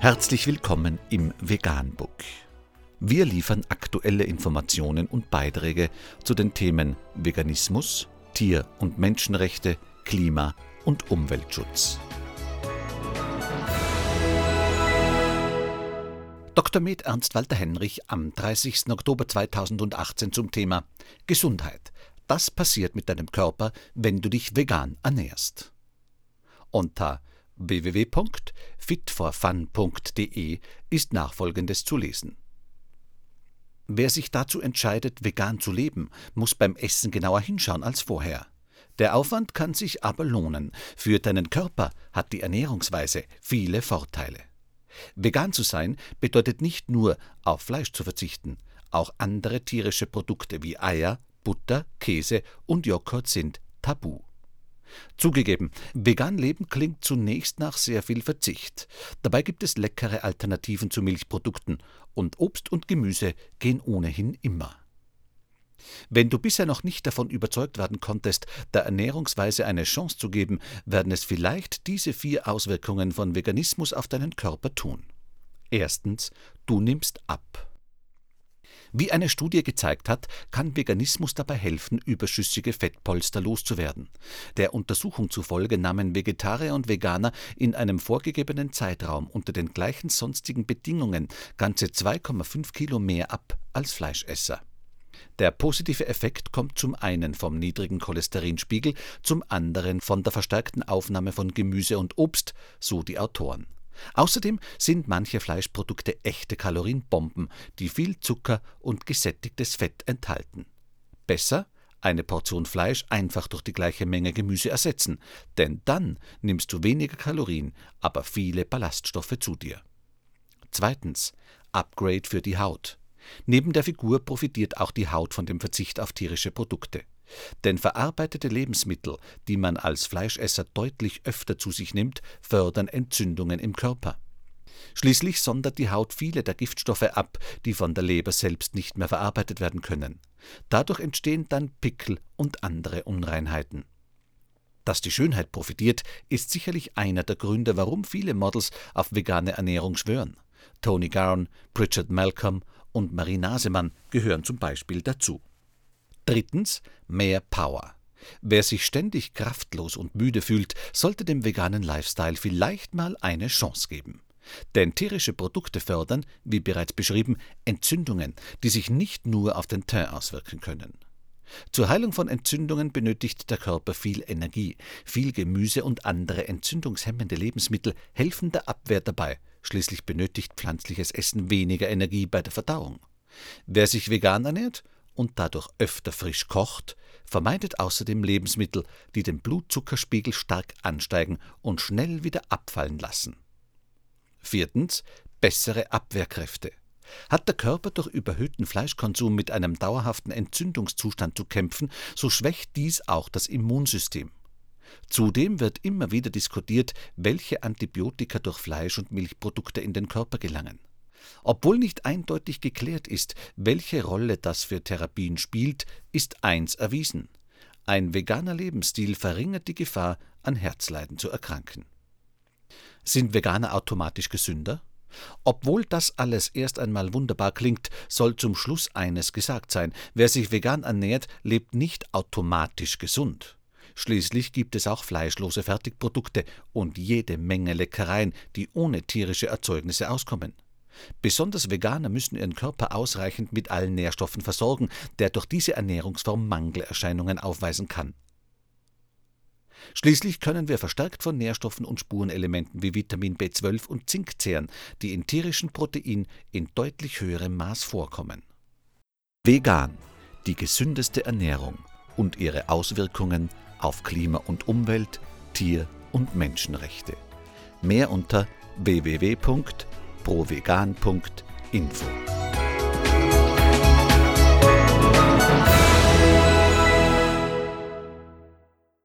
Herzlich willkommen im Veganbook. Wir liefern aktuelle Informationen und Beiträge zu den Themen Veganismus, Tier- und Menschenrechte, Klima- und Umweltschutz. Dr. Med Ernst Walter Henrich am 30. Oktober 2018 zum Thema Gesundheit. Das passiert mit deinem Körper, wenn du dich vegan ernährst. Unter www.fitforfun.de ist nachfolgendes zu lesen. Wer sich dazu entscheidet, vegan zu leben, muss beim Essen genauer hinschauen als vorher. Der Aufwand kann sich aber lohnen. Für deinen Körper hat die Ernährungsweise viele Vorteile. Vegan zu sein bedeutet nicht nur auf Fleisch zu verzichten, auch andere tierische Produkte wie Eier, Butter, Käse und Joghurt sind tabu. Zugegeben, vegan leben klingt zunächst nach sehr viel Verzicht. Dabei gibt es leckere Alternativen zu Milchprodukten und Obst und Gemüse gehen ohnehin immer. Wenn du bisher noch nicht davon überzeugt werden konntest, der Ernährungsweise eine Chance zu geben, werden es vielleicht diese vier Auswirkungen von Veganismus auf deinen Körper tun. Erstens, du nimmst ab. Wie eine Studie gezeigt hat, kann Veganismus dabei helfen, überschüssige Fettpolster loszuwerden. Der Untersuchung zufolge nahmen Vegetarier und Veganer in einem vorgegebenen Zeitraum unter den gleichen sonstigen Bedingungen ganze 2,5 Kilo mehr ab als Fleischesser. Der positive Effekt kommt zum einen vom niedrigen Cholesterinspiegel, zum anderen von der verstärkten Aufnahme von Gemüse und Obst, so die Autoren. Außerdem sind manche Fleischprodukte echte Kalorienbomben, die viel Zucker und gesättigtes Fett enthalten. Besser eine Portion Fleisch einfach durch die gleiche Menge Gemüse ersetzen, denn dann nimmst du weniger Kalorien, aber viele Ballaststoffe zu dir. Zweitens Upgrade für die Haut. Neben der Figur profitiert auch die Haut von dem Verzicht auf tierische Produkte. Denn verarbeitete Lebensmittel, die man als Fleischesser deutlich öfter zu sich nimmt, fördern Entzündungen im Körper. Schließlich sondert die Haut viele der Giftstoffe ab, die von der Leber selbst nicht mehr verarbeitet werden können. Dadurch entstehen dann Pickel und andere Unreinheiten. Dass die Schönheit profitiert, ist sicherlich einer der Gründe, warum viele Models auf vegane Ernährung schwören. Tony Garn, Pritchard Malcolm und Marie Nasemann gehören zum Beispiel dazu. Drittens mehr Power. Wer sich ständig kraftlos und müde fühlt, sollte dem veganen Lifestyle vielleicht mal eine Chance geben. Denn tierische Produkte fördern, wie bereits beschrieben, Entzündungen, die sich nicht nur auf den Teint auswirken können. Zur Heilung von Entzündungen benötigt der Körper viel Energie. Viel Gemüse und andere entzündungshemmende Lebensmittel helfen der Abwehr dabei. Schließlich benötigt pflanzliches Essen weniger Energie bei der Verdauung. Wer sich vegan ernährt und dadurch öfter frisch kocht, vermeidet außerdem Lebensmittel, die den Blutzuckerspiegel stark ansteigen und schnell wieder abfallen lassen. Viertens. Bessere Abwehrkräfte. Hat der Körper durch überhöhten Fleischkonsum mit einem dauerhaften Entzündungszustand zu kämpfen, so schwächt dies auch das Immunsystem. Zudem wird immer wieder diskutiert, welche Antibiotika durch Fleisch- und Milchprodukte in den Körper gelangen. Obwohl nicht eindeutig geklärt ist, welche Rolle das für Therapien spielt, ist eins erwiesen. Ein veganer Lebensstil verringert die Gefahr, an Herzleiden zu erkranken. Sind Veganer automatisch gesünder? Obwohl das alles erst einmal wunderbar klingt, soll zum Schluss eines gesagt sein. Wer sich vegan ernährt, lebt nicht automatisch gesund. Schließlich gibt es auch fleischlose Fertigprodukte und jede Menge Leckereien, die ohne tierische Erzeugnisse auskommen. Besonders Veganer müssen ihren Körper ausreichend mit allen Nährstoffen versorgen, der durch diese Ernährungsform Mangelerscheinungen aufweisen kann. Schließlich können wir verstärkt von Nährstoffen und Spurenelementen wie Vitamin B12 und Zink zehren, die in tierischen Proteinen in deutlich höherem Maß vorkommen. Vegan, die gesündeste Ernährung und ihre Auswirkungen auf Klima und Umwelt, Tier- und Menschenrechte. Mehr unter www.vegan.info provegan.info.